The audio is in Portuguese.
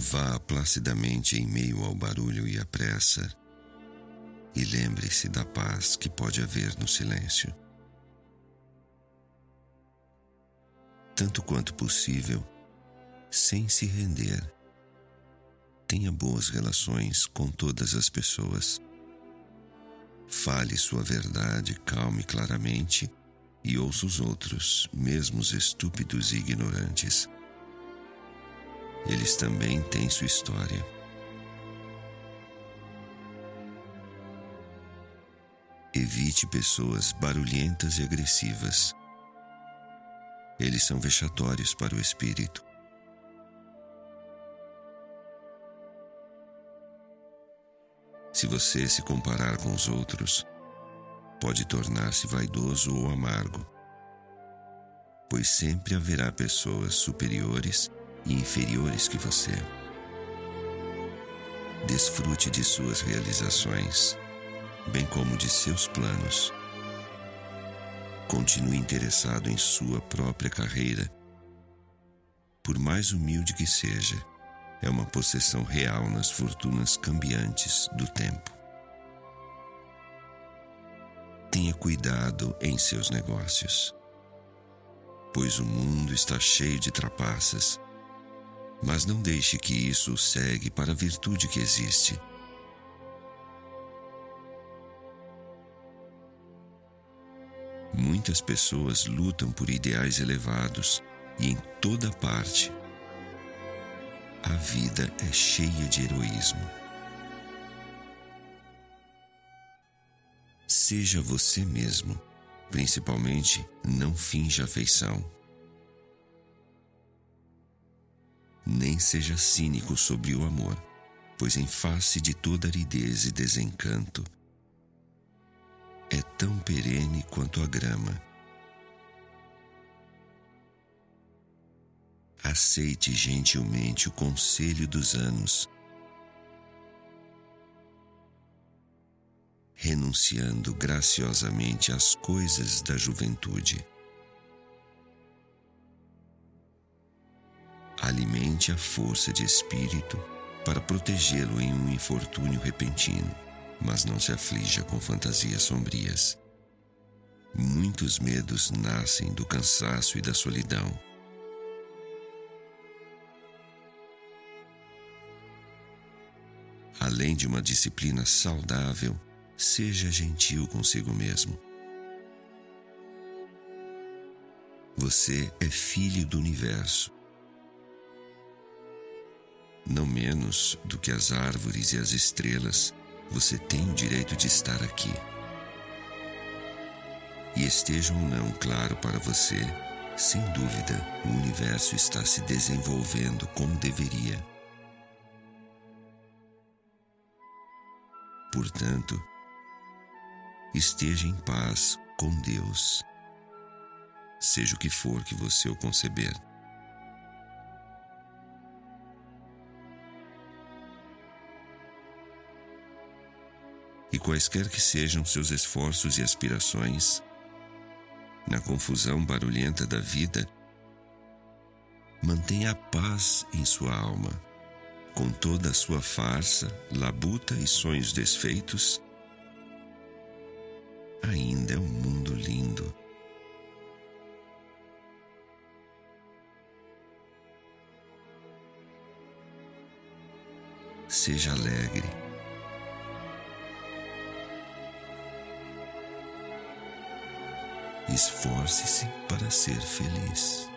Vá placidamente em meio ao barulho e à pressa e lembre-se da paz que pode haver no silêncio. Tanto quanto possível, sem se render, tenha boas relações com todas as pessoas. Fale sua verdade calme e claramente e ouça os outros, mesmo os estúpidos e ignorantes. Eles também têm sua história. Evite pessoas barulhentas e agressivas. Eles são vexatórios para o espírito. Se você se comparar com os outros, pode tornar-se vaidoso ou amargo, pois sempre haverá pessoas superiores e inferiores que você. Desfrute de suas realizações, bem como de seus planos. Continue interessado em sua própria carreira. Por mais humilde que seja, é uma possessão real nas fortunas cambiantes do tempo. Tenha cuidado em seus negócios, pois o mundo está cheio de trapaças mas não deixe que isso o segue para a virtude que existe. Muitas pessoas lutam por ideais elevados e em toda parte. A vida é cheia de heroísmo. Seja você mesmo, principalmente não finja afeição. Nem seja cínico sobre o amor, pois em face de toda aridez e desencanto, é tão perene quanto a grama. Aceite gentilmente o conselho dos anos, renunciando graciosamente às coisas da juventude. A força de espírito para protegê-lo em um infortúnio repentino, mas não se aflija com fantasias sombrias. Muitos medos nascem do cansaço e da solidão. Além de uma disciplina saudável, seja gentil consigo mesmo. Você é filho do universo não menos do que as árvores e as estrelas, você tem o direito de estar aqui. E esteja ou não claro para você, sem dúvida, o universo está se desenvolvendo como deveria. Portanto, esteja em paz com Deus, seja o que for que você o conceber. E quaisquer que sejam seus esforços e aspirações, na confusão barulhenta da vida, mantenha a paz em sua alma, com toda a sua farsa, labuta e sonhos desfeitos. Ainda é um mundo lindo. Seja alegre Esforce-se para ser feliz.